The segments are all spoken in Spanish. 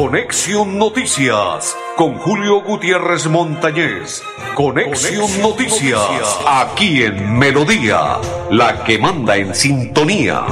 Conexión Noticias con Julio Gutiérrez Montañez. Conexión, Noticias, aquí en Melodía, la que manda en sintonía.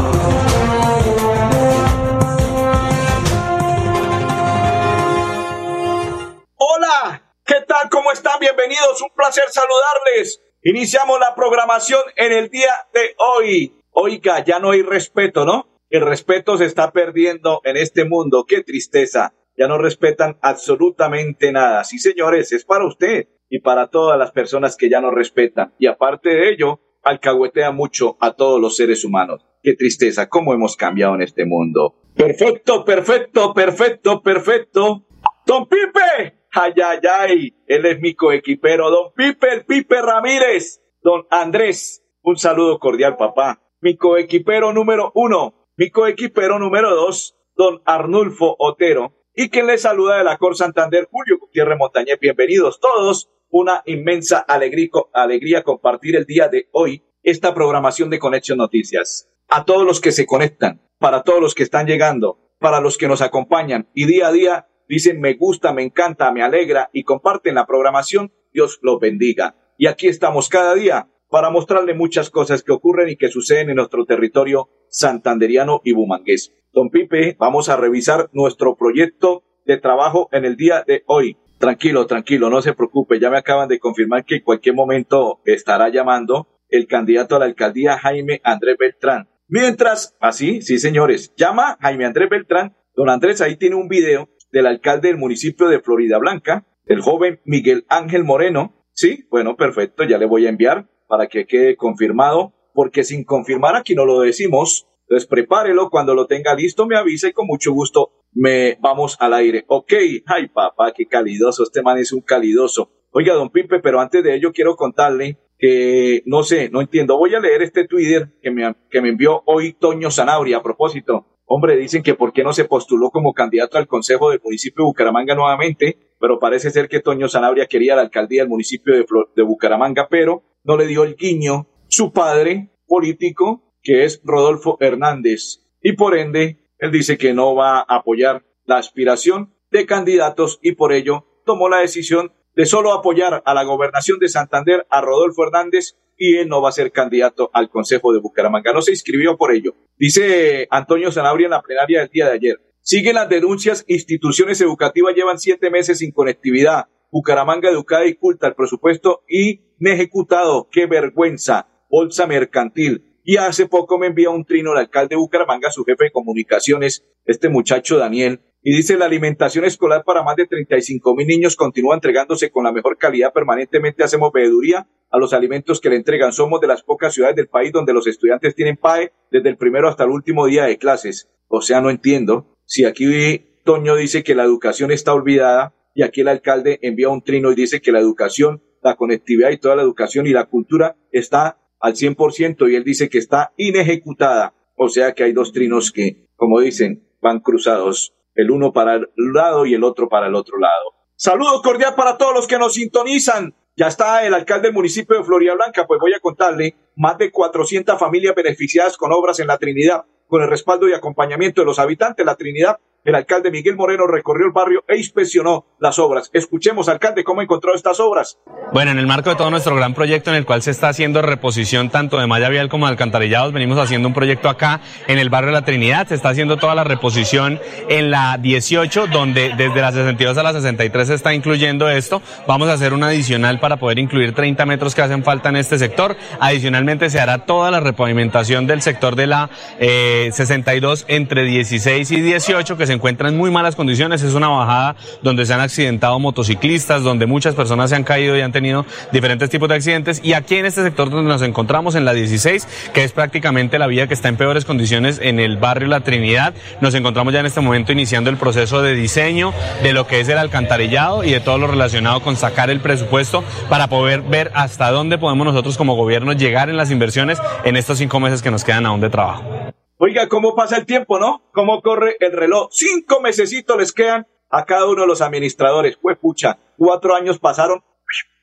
Hola, ¿qué tal? ¿Cómo están? Bienvenidos, un placer saludarles. Iniciamos la programación en el día de hoy. Oiga, ya no hay respeto, ¿no? El respeto se está perdiendo en este mundo. Qué tristeza. Ya no respetan absolutamente nada. Sí, señores, es para usted y para todas las personas que ya no respetan. Y aparte de ello, alcahuetea mucho a todos los seres humanos. Qué tristeza, cómo hemos cambiado en este mundo. Perfecto, perfecto, perfecto, perfecto. Don Pipe, ay, ay, ay, él es mi coequipero. Don Pipe, el Pipe Ramírez. Don Andrés, un saludo cordial, papá. Mi coequipero número uno, mi coequipero número dos, don Arnulfo Otero, y quien le saluda de la Cor Santander, Julio Gutiérrez Montañez. Bienvenidos todos. Una inmensa alegría compartir el día de hoy esta programación de Conexión Noticias. A todos los que se conectan, para todos los que están llegando, para los que nos acompañan y día a día dicen me gusta, me encanta, me alegra y comparten la programación, Dios los bendiga. Y aquí estamos cada día para mostrarle muchas cosas que ocurren y que suceden en nuestro territorio santanderiano y bumangués. Don Pipe, vamos a revisar nuestro proyecto de trabajo en el día de hoy. Tranquilo, tranquilo, no se preocupe, ya me acaban de confirmar que en cualquier momento estará llamando el candidato a la alcaldía Jaime Andrés Beltrán. Mientras, así, sí señores, llama Jaime Andrés Beltrán. Don Andrés ahí tiene un video del alcalde del municipio de Florida Blanca, el joven Miguel Ángel Moreno. Sí, bueno, perfecto, ya le voy a enviar para que quede confirmado, porque sin confirmar aquí no lo decimos. Entonces prepárelo, cuando lo tenga listo me avisa y con mucho gusto me vamos al aire. Ok, ay papá, qué calidoso, este man es un calidoso. Oiga, don Pipe, pero antes de ello quiero contarle que, no sé, no entiendo. Voy a leer este Twitter que me, que me envió hoy Toño Zanabria a propósito. Hombre, dicen que por qué no se postuló como candidato al Consejo del municipio de Bucaramanga nuevamente, pero parece ser que Toño Zanabria quería la alcaldía del municipio de, de Bucaramanga, pero no le dio el guiño su padre político, que es Rodolfo Hernández. Y por ende, él dice que no va a apoyar la aspiración de candidatos y por ello tomó la decisión de solo apoyar a la gobernación de Santander a Rodolfo Hernández y él no va a ser candidato al Consejo de Bucaramanga. No se inscribió por ello. Dice Antonio Zanabria en la plenaria del día de ayer. Siguen las denuncias, instituciones educativas llevan siete meses sin conectividad. Bucaramanga educada y culta el presupuesto y ejecutado. ¡Qué vergüenza! Bolsa mercantil. Y hace poco me envía un trino el alcalde de Bucaramanga, su jefe de comunicaciones, este muchacho Daniel, y dice la alimentación escolar para más de 35 mil niños continúa entregándose con la mejor calidad. Permanentemente hacemos veeduría a los alimentos que le entregan. Somos de las pocas ciudades del país donde los estudiantes tienen PAE desde el primero hasta el último día de clases. O sea, no entiendo. Si aquí Toño dice que la educación está olvidada y aquí el alcalde envía un trino y dice que la educación, la conectividad y toda la educación y la cultura está al 100% y él dice que está inejecutada. O sea que hay dos trinos que, como dicen, van cruzados el uno para el lado y el otro para el otro lado. Saludo cordial para todos los que nos sintonizan. Ya está el alcalde del municipio de Florida Blanca, pues voy a contarle más de 400 familias beneficiadas con obras en la Trinidad, con el respaldo y acompañamiento de los habitantes de la Trinidad el alcalde Miguel Moreno recorrió el barrio e inspeccionó las obras. Escuchemos, alcalde, cómo encontró estas obras. Bueno, en el marco de todo nuestro gran proyecto en el cual se está haciendo reposición tanto de malla vial como de alcantarillados, venimos haciendo un proyecto acá en el barrio de la Trinidad, se está haciendo toda la reposición en la 18, donde desde la 62 a la 63 se está incluyendo esto. Vamos a hacer un adicional para poder incluir 30 metros que hacen falta en este sector. Adicionalmente se hará toda la repavimentación del sector de la eh, 62 entre 16 y 18 que se encuentra en muy malas condiciones. Es una bajada donde se han accidentado motociclistas, donde muchas personas se han caído y han tenido diferentes tipos de accidentes. Y aquí en este sector donde nos encontramos, en la 16, que es prácticamente la vía que está en peores condiciones en el barrio La Trinidad, nos encontramos ya en este momento iniciando el proceso de diseño de lo que es el alcantarillado y de todo lo relacionado con sacar el presupuesto para poder ver hasta dónde podemos nosotros como gobierno llegar en las inversiones en estos cinco meses que nos quedan aún de trabajo. Oiga, cómo pasa el tiempo, ¿no? Cómo corre el reloj. Cinco mesecitos les quedan a cada uno de los administradores. Fue pucha, cuatro años pasaron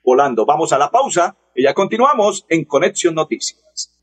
volando. Vamos a la pausa y ya continuamos en Conexión Noticias.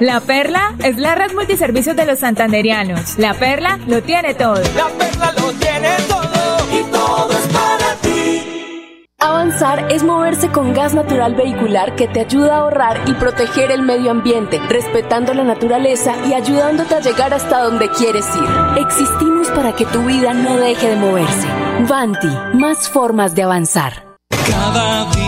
La Perla es la red multiservicios de los santanderianos. La Perla lo tiene todo. La perla lo tiene todo y todo es para ti. Avanzar es moverse con gas natural vehicular que te ayuda a ahorrar y proteger el medio ambiente, respetando la naturaleza y ayudándote a llegar hasta donde quieres ir. Existimos para que tu vida no deje de moverse. Vanti, más formas de avanzar. Cada día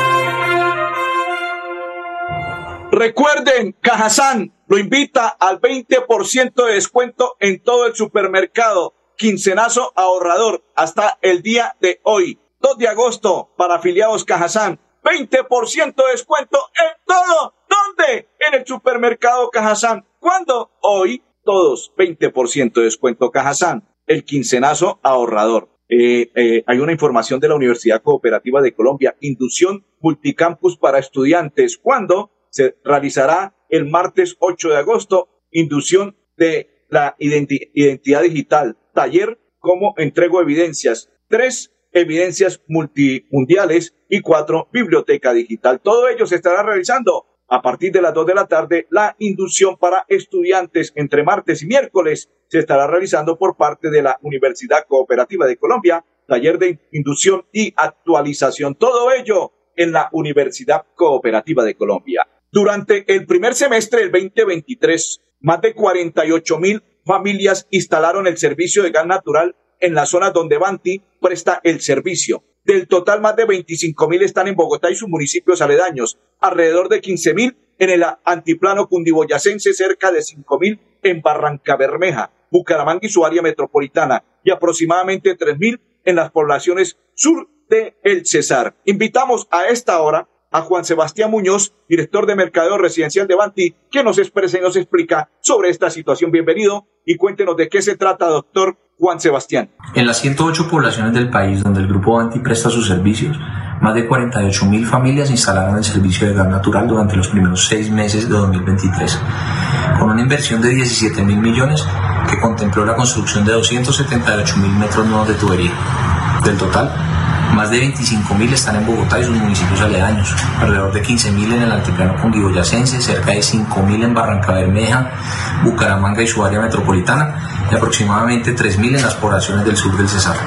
Recuerden, Cajazán lo invita al 20% de descuento en todo el supermercado. Quincenazo ahorrador hasta el día de hoy. 2 de agosto para afiliados Cajazán. 20% de descuento en todo. ¿Dónde? En el supermercado Cajazán. ¿Cuándo? Hoy. Todos. 20% de descuento Cajazán. El quincenazo ahorrador. Eh, eh, hay una información de la Universidad Cooperativa de Colombia. Inducción multicampus para estudiantes. ¿Cuándo? Se realizará el martes 8 de agosto, inducción de la identi- identidad digital, taller como entrego evidencias, tres evidencias multimundiales y cuatro biblioteca digital. Todo ello se estará realizando a partir de las 2 de la tarde. La inducción para estudiantes entre martes y miércoles se estará realizando por parte de la Universidad Cooperativa de Colombia, taller de inducción y actualización. Todo ello en la Universidad Cooperativa de Colombia. Durante el primer semestre del 2023, más de 48 mil familias instalaron el servicio de gas natural en la zona donde Banti presta el servicio. Del total, más de 25 mil están en Bogotá y sus municipios aledaños, alrededor de 15 mil en el antiplano cundiboyacense, cerca de 5 mil en Barranca Bermeja, Bucaramanga y su área metropolitana, y aproximadamente 3 mil en las poblaciones sur de El Cesar. Invitamos a esta hora a Juan Sebastián Muñoz, director de Mercadeo Residencial de Banti, que nos expresa y nos explica sobre esta situación. Bienvenido y cuéntenos de qué se trata, doctor Juan Sebastián. En las 108 poblaciones del país donde el Grupo Banti presta sus servicios, más de 48 mil familias instalaron el servicio de gas natural durante los primeros seis meses de 2023, con una inversión de 17 mil millones que contempló la construcción de 278 mil metros nuevos de tubería. Del total, más de 25.000 están en Bogotá y sus municipios aledaños, alrededor de 15.000 en el altiplano cundiboyacense, cerca de 5.000 en Barranca Bermeja, Bucaramanga y su área metropolitana, y aproximadamente 3.000 en las poblaciones del sur del Cesar.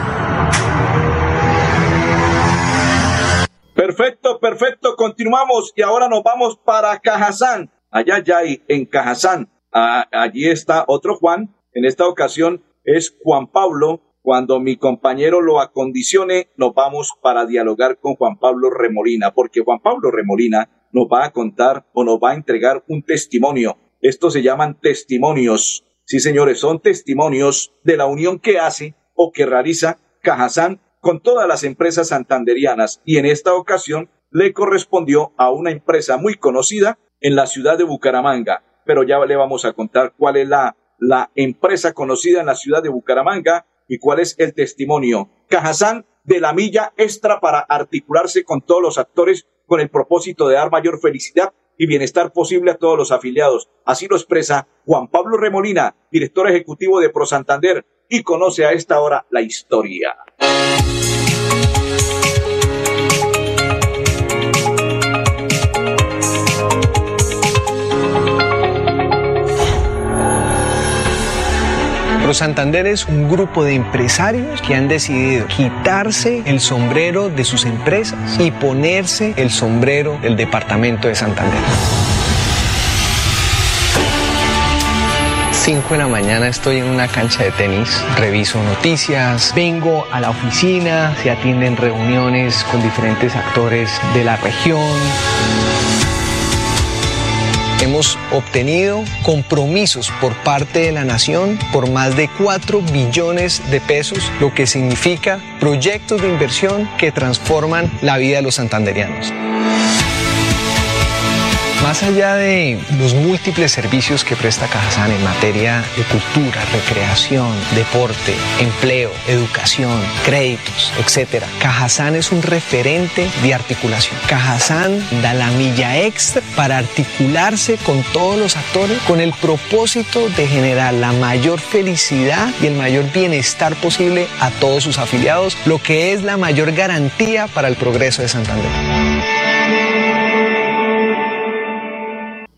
Perfecto, perfecto. Continuamos y ahora nos vamos para Cajazán. Allá ya hay en Cajazán. Ah, allí está otro Juan. En esta ocasión es Juan Pablo. Cuando mi compañero lo acondicione, nos vamos para dialogar con Juan Pablo Remolina, porque Juan Pablo Remolina nos va a contar o nos va a entregar un testimonio. Estos se llaman testimonios. Sí, señores, son testimonios de la unión que hace o que realiza Cajazán con todas las empresas santanderianas y en esta ocasión le correspondió a una empresa muy conocida en la ciudad de Bucaramanga. pero ya le vamos a contar cuál es la, la empresa conocida en la ciudad de Bucaramanga y cuál es el testimonio. Cajazán de la milla extra para articularse con todos los actores con el propósito de dar mayor felicidad y bienestar posible a todos los afiliados. Así lo expresa Juan Pablo Remolina, director ejecutivo de Pro Santander, y conoce a esta hora la historia. Santander es un grupo de empresarios que han decidido quitarse el sombrero de sus empresas y ponerse el sombrero del departamento de Santander. 5 de la mañana estoy en una cancha de tenis, reviso noticias, vengo a la oficina, se atienden reuniones con diferentes actores de la región hemos obtenido compromisos por parte de la nación por más de 4 billones de pesos, lo que significa proyectos de inversión que transforman la vida de los santanderianos. Más allá de los múltiples servicios que presta Cajazán en materia de cultura, recreación, deporte, empleo, educación, créditos, etc., Cajazán es un referente de articulación. Cajazán da la milla extra para articularse con todos los actores con el propósito de generar la mayor felicidad y el mayor bienestar posible a todos sus afiliados, lo que es la mayor garantía para el progreso de Santander.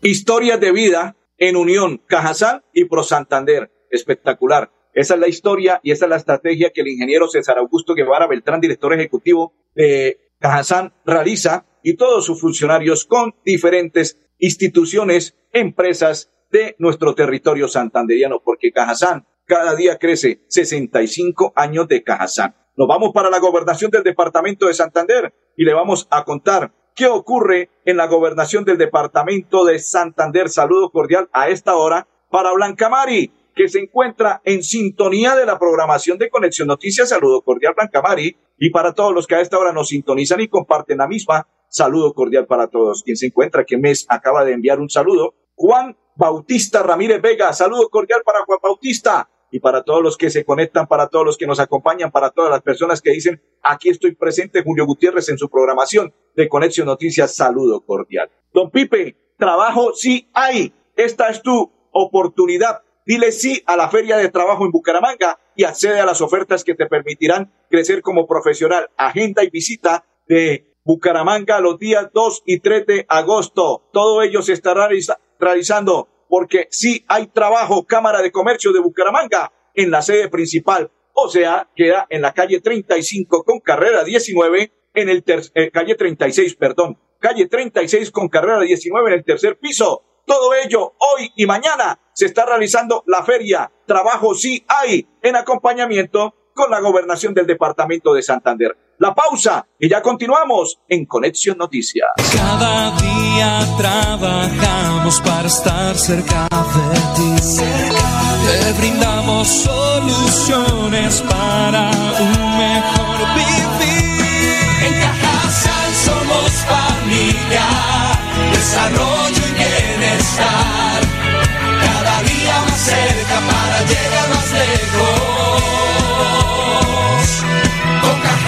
Historias de vida en unión, Cajazán y Pro Santander. Espectacular. Esa es la historia y esa es la estrategia que el ingeniero César Augusto Guevara Beltrán, director ejecutivo de Cajazán, realiza y todos sus funcionarios con diferentes instituciones, empresas de nuestro territorio santanderiano, porque Cajazán cada día crece 65 años de Cajazán. Nos vamos para la gobernación del departamento de Santander y le vamos a contar qué ocurre en la gobernación del departamento de Santander. Saludo cordial a esta hora para Blanca Mari, que se encuentra en sintonía de la programación de Conexión Noticias. Saludo cordial, Blanca Mari. Y para todos los que a esta hora nos sintonizan y comparten la misma, saludo cordial para todos. Quien se encuentra, que mes acaba de enviar un saludo. Juan Bautista Ramírez Vega, saludo cordial para Juan Bautista y para todos los que se conectan, para todos los que nos acompañan, para todas las personas que dicen, aquí estoy presente, Julio Gutiérrez, en su programación de Conexión Noticias, saludo cordial. Don Pipe, trabajo sí hay. Esta es tu oportunidad. Dile sí a la feria de trabajo en Bucaramanga y accede a las ofertas que te permitirán crecer como profesional. Agenda y visita de Bucaramanga los días 2 y 3 de agosto. Todo ello se estará realizando porque sí hay trabajo, Cámara de Comercio de Bucaramanga, en la sede principal. O sea, queda en la calle 35 con carrera 19, en el eh, calle 36, perdón, calle 36 con carrera 19 en el tercer piso. Todo ello hoy y mañana se está realizando la feria. Trabajo sí hay en acompañamiento con la gobernación del departamento de Santander. La pausa y ya continuamos en Conexión Noticias. Cada día trabajamos para estar cerca de ti. Te brindamos soluciones para un mejor vivir. En Cajasal somos familia, desarrollo y bienestar. Cada día más cerca para llegar más lejos.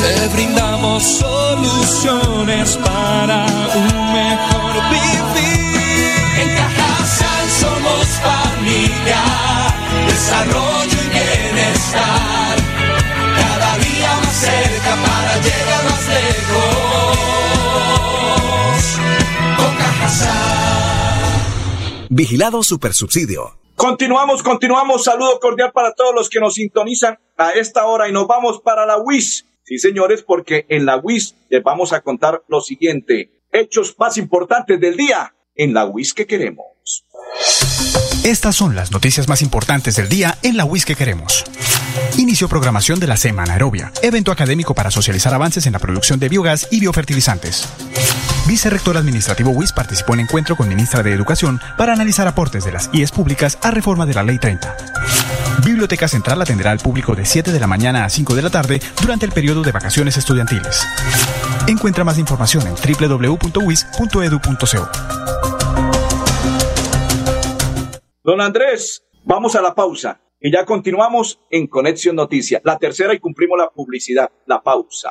Te brindamos soluciones para un mejor vivir. En Cajasal somos familia, desarrollo y bienestar. Cada día más cerca para llegar más lejos. Con Cajasal. Vigilado Supersubsidio. Continuamos, continuamos. Saludo cordial para todos los que nos sintonizan a esta hora y nos vamos para la WIS. Sí, señores, porque en la WIS les vamos a contar lo siguiente. Hechos más importantes del día en la WIS que queremos. Estas son las noticias más importantes del día en la WIS que queremos. Inicio programación de la Semana Aerobia, evento académico para socializar avances en la producción de biogás y biofertilizantes. Vicerrector administrativo WIS participó en encuentro con ministra de Educación para analizar aportes de las IES públicas a reforma de la Ley 30. Biblioteca Central atenderá al público de 7 de la mañana a 5 de la tarde durante el periodo de vacaciones estudiantiles. Encuentra más información en www.wis.edu.co. Don Andrés, vamos a la pausa y ya continuamos en Conexión Noticias. La tercera y cumplimos la publicidad, la pausa.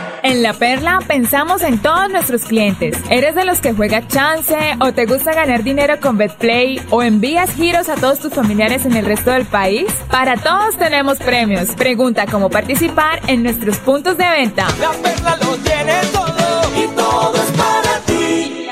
En La Perla pensamos en todos nuestros clientes. ¿Eres de los que juega chance o te gusta ganar dinero con BetPlay o envías giros a todos tus familiares en el resto del país? Para todos tenemos premios. Pregunta cómo participar en nuestros puntos de venta. La perla lo tiene todo y todo es para ti.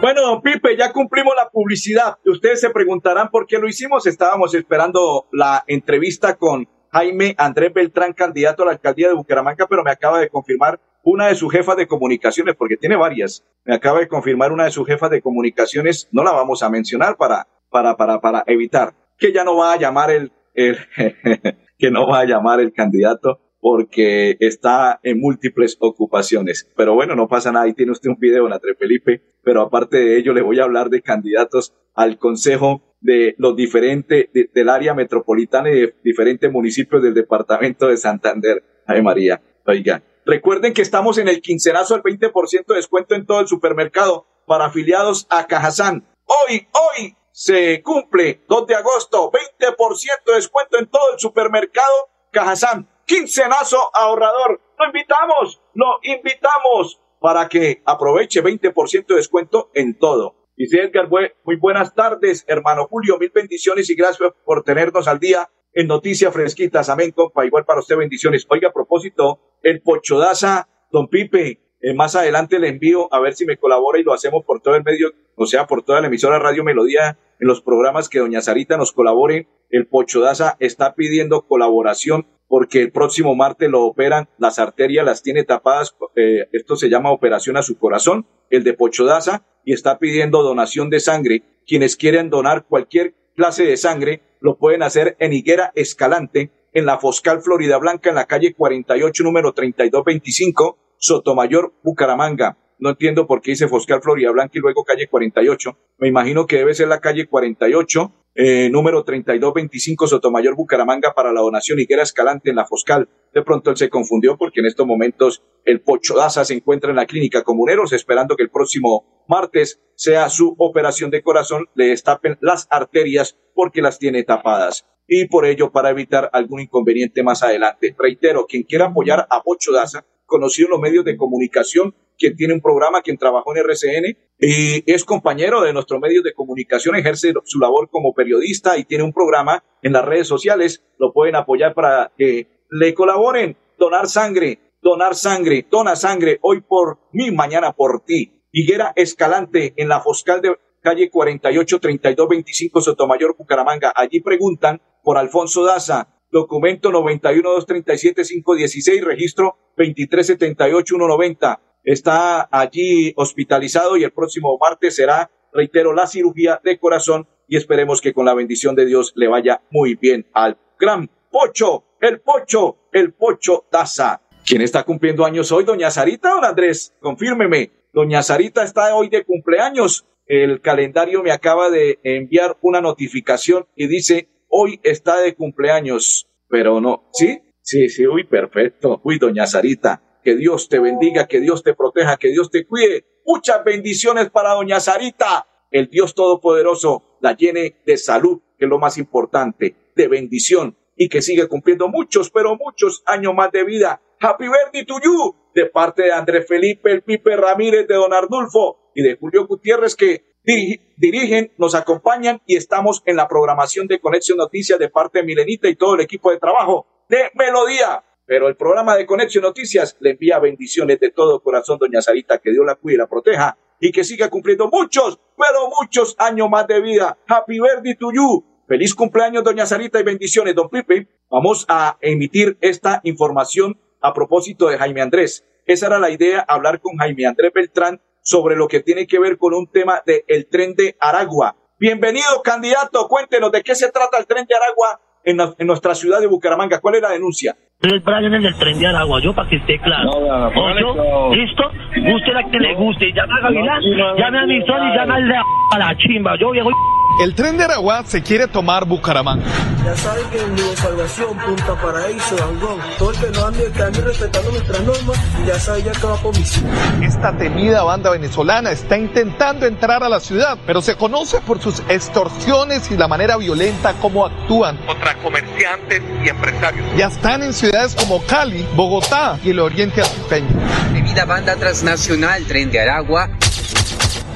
Bueno, don Pipe, ya cumplimos la publicidad. Ustedes se preguntarán por qué lo hicimos. Estábamos esperando la entrevista con Jaime Andrés Beltrán, candidato a la alcaldía de Bucaramanga, pero me acaba de confirmar una de sus jefas de comunicaciones, porque tiene varias. Me acaba de confirmar una de sus jefas de comunicaciones, no la vamos a mencionar para, para, para, para evitar que ya no va a llamar el, el que no va a llamar el candidato porque está en múltiples ocupaciones. Pero bueno, no pasa nada, ahí tiene usted un video, Andrés Felipe, pero aparte de ello le voy a hablar de candidatos al Consejo de los diferentes, de, del área metropolitana y de diferentes municipios del departamento de Santander. Ay María, oiga. Recuerden que estamos en el quincenazo del 20% de descuento en todo el supermercado para afiliados a Cajazán. Hoy, hoy se cumple 2 de agosto, 20% de descuento en todo el supermercado Cajazán. Quincenazo ahorrador. Lo invitamos, lo invitamos para que aproveche 20% de descuento en todo. Dice Edgar, muy buenas tardes, hermano Julio, mil bendiciones y gracias por tenernos al día en Noticias Fresquitas. Amén, compa. Igual para usted, bendiciones. Oiga, a propósito, el Pochodaza, don Pipe, eh, más adelante le envío a ver si me colabora y lo hacemos por todo el medio, o sea, por toda la emisora Radio Melodía, en los programas que doña Sarita nos colabore. El Pochodaza está pidiendo colaboración porque el próximo martes lo operan, las arterias las tiene tapadas, eh, esto se llama operación a su corazón, el de Pochodaza, y está pidiendo donación de sangre. Quienes quieren donar cualquier clase de sangre lo pueden hacer en Higuera Escalante, en la Foscal Florida Blanca, en la calle 48, número 3225, Sotomayor, Bucaramanga. No entiendo por qué dice Foscal Florida Blanca y luego calle 48. Me imagino que debe ser la calle 48, eh, número 3225 Sotomayor Bucaramanga para la donación Higuera Escalante en la Foscal. De pronto él se confundió porque en estos momentos el Pocho Daza se encuentra en la clínica Comuneros esperando que el próximo martes sea su operación de corazón, le destapen las arterias porque las tiene tapadas. Y por ello, para evitar algún inconveniente más adelante. Reitero, quien quiera apoyar a Pocho Daza, conocido en los medios de comunicación, quien tiene un programa, quien trabajó en RCN y es compañero de nuestros medios de comunicación, ejerce su labor como periodista y tiene un programa en las redes sociales. Lo pueden apoyar para que le colaboren, donar sangre, donar sangre, dona sangre hoy por mí, mañana por ti. Higuera Escalante en la Foscal de calle 48 32 25 Sotomayor Bucaramanga. Allí preguntan por Alfonso Daza, documento 91 237 516, registro 2378 190. Está allí hospitalizado y el próximo martes será, reitero, la cirugía de corazón y esperemos que con la bendición de Dios le vaya muy bien al gran Pocho, el Pocho, el Pocho Daza. ¿Quién está cumpliendo años hoy, doña Sarita, don Andrés? Confírmeme. Doña Sarita está hoy de cumpleaños. El calendario me acaba de enviar una notificación y dice, hoy está de cumpleaños. Pero no, ¿sí? Sí, sí, uy, perfecto. Uy, doña Sarita, que Dios te bendiga, que Dios te proteja, que Dios te cuide. Muchas bendiciones para doña Sarita. El Dios Todopoderoso la llene de salud, que es lo más importante, de bendición y que sigue cumpliendo muchos, pero muchos años más de vida. Happy birthday to you, de parte de Andrés Felipe, el Pipe Ramírez, de Don Ardulfo y de Julio Gutiérrez, que dirigen, nos acompañan y estamos en la programación de Conexión Noticias de parte de Milenita y todo el equipo de trabajo de Melodía. Pero el programa de Conexión Noticias le envía bendiciones de todo corazón, doña Sarita, que Dios la cuide y la proteja y que siga cumpliendo muchos, pero muchos años más de vida. Happy birthday to you. Feliz cumpleaños, doña Sarita, y bendiciones, don Pipe. Vamos a emitir esta información a propósito de Jaime Andrés. Esa era la idea, hablar con Jaime Andrés Beltrán sobre lo que tiene que ver con un tema del el tren de Aragua. Bienvenido, candidato. Cuéntenos de qué se trata el tren de Aragua en, en nuestra ciudad de Bucaramanga. ¿Cuál es la denuncia? el Brian en el tren de Aragua, yo para que esté claro. No, ¿Listo? Guste la que le guste. Llama a Gavilán, llame a mi son y llame al de a la chimba. Yo viejo. El tren de Aragua se quiere tomar Bucaramanga. Ya saben que en Nueva Salvación, Punta Paraíso, Angón, todo el que no ande, ande respetando nuestras normas, ya sabe ya que va por misión. Esta temida banda venezolana está intentando entrar a la ciudad, pero se conoce por sus extorsiones y la manera violenta como actúan contra comerciantes y empresarios. Ya están en ciudades como Cali, Bogotá y el oriente antioqueño. Temida banda transnacional Tren de Aragua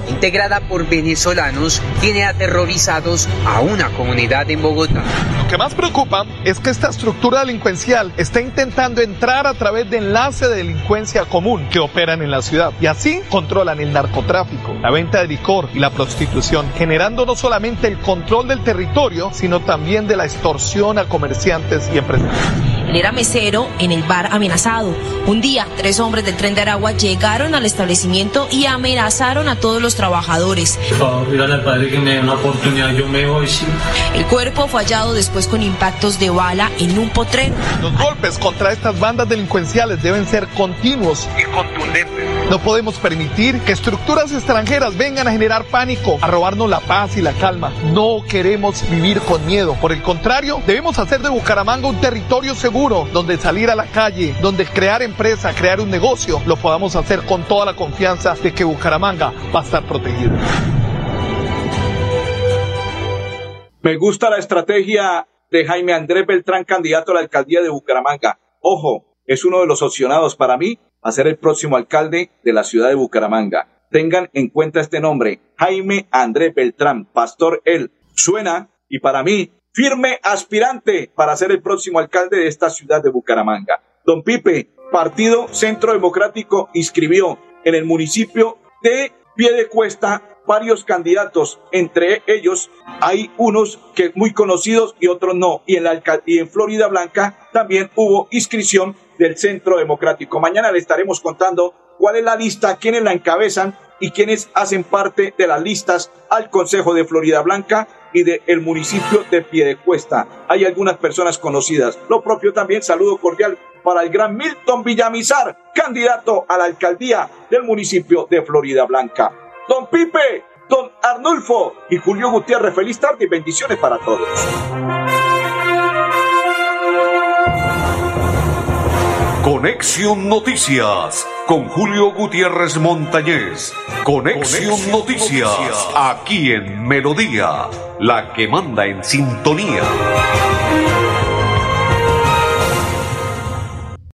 integrada por venezolanos, tiene aterrorizados a una comunidad en Bogotá. Lo que más preocupa es que esta estructura delincuencial está intentando entrar a través de enlace de delincuencia común que operan en la ciudad y así controlan el narcotráfico, la venta de licor y la prostitución, generando no solamente el control del territorio, sino también de la extorsión a comerciantes y empresarios. Él era mesero en el bar amenazado. Un día, tres hombres del tren de Aragua llegaron al establecimiento y amenazaron a todos los trabajadores. Por favor, al padre que me dé una oportunidad, yo me voy, sí. El cuerpo fue hallado después con impactos de bala en un potrero. Los golpes contra estas bandas delincuenciales deben ser continuos y contundentes. No podemos permitir que estructuras extranjeras vengan a generar pánico, a robarnos la paz y la calma. No queremos vivir con miedo. Por el contrario, debemos hacer de Bucaramanga un territorio seguro, donde salir a la calle, donde crear empresa, crear un negocio, lo podamos hacer con toda la confianza de que Bucaramanga va a estar protegido. Me gusta la estrategia de Jaime Andrés Beltrán, candidato a la alcaldía de Bucaramanga. Ojo, es uno de los opcionados para mí a ser el próximo alcalde de la ciudad de Bucaramanga. Tengan en cuenta este nombre, Jaime Andrés Beltrán, pastor él. Suena, y para mí, firme aspirante para ser el próximo alcalde de esta ciudad de Bucaramanga. Don Pipe, Partido Centro Democrático, inscribió en el municipio de Piedecuesta varios candidatos. Entre ellos hay unos que muy conocidos y otros no. Y en, la, y en Florida Blanca también hubo inscripción del Centro Democrático. Mañana le estaremos contando cuál es la lista, quiénes la encabezan y quiénes hacen parte de las listas al Consejo de Florida Blanca y del municipio de Piedecuesta. Hay algunas personas conocidas. Lo propio también, saludo cordial para el gran Milton Villamizar, candidato a la alcaldía del municipio de Florida Blanca. Don Pipe, don Arnulfo y Julio Gutiérrez, feliz tarde y bendiciones para todos. Conexión Noticias con Julio Gutiérrez Montañez. Conexión, Noticias, aquí en Melodía, la que manda en sintonía.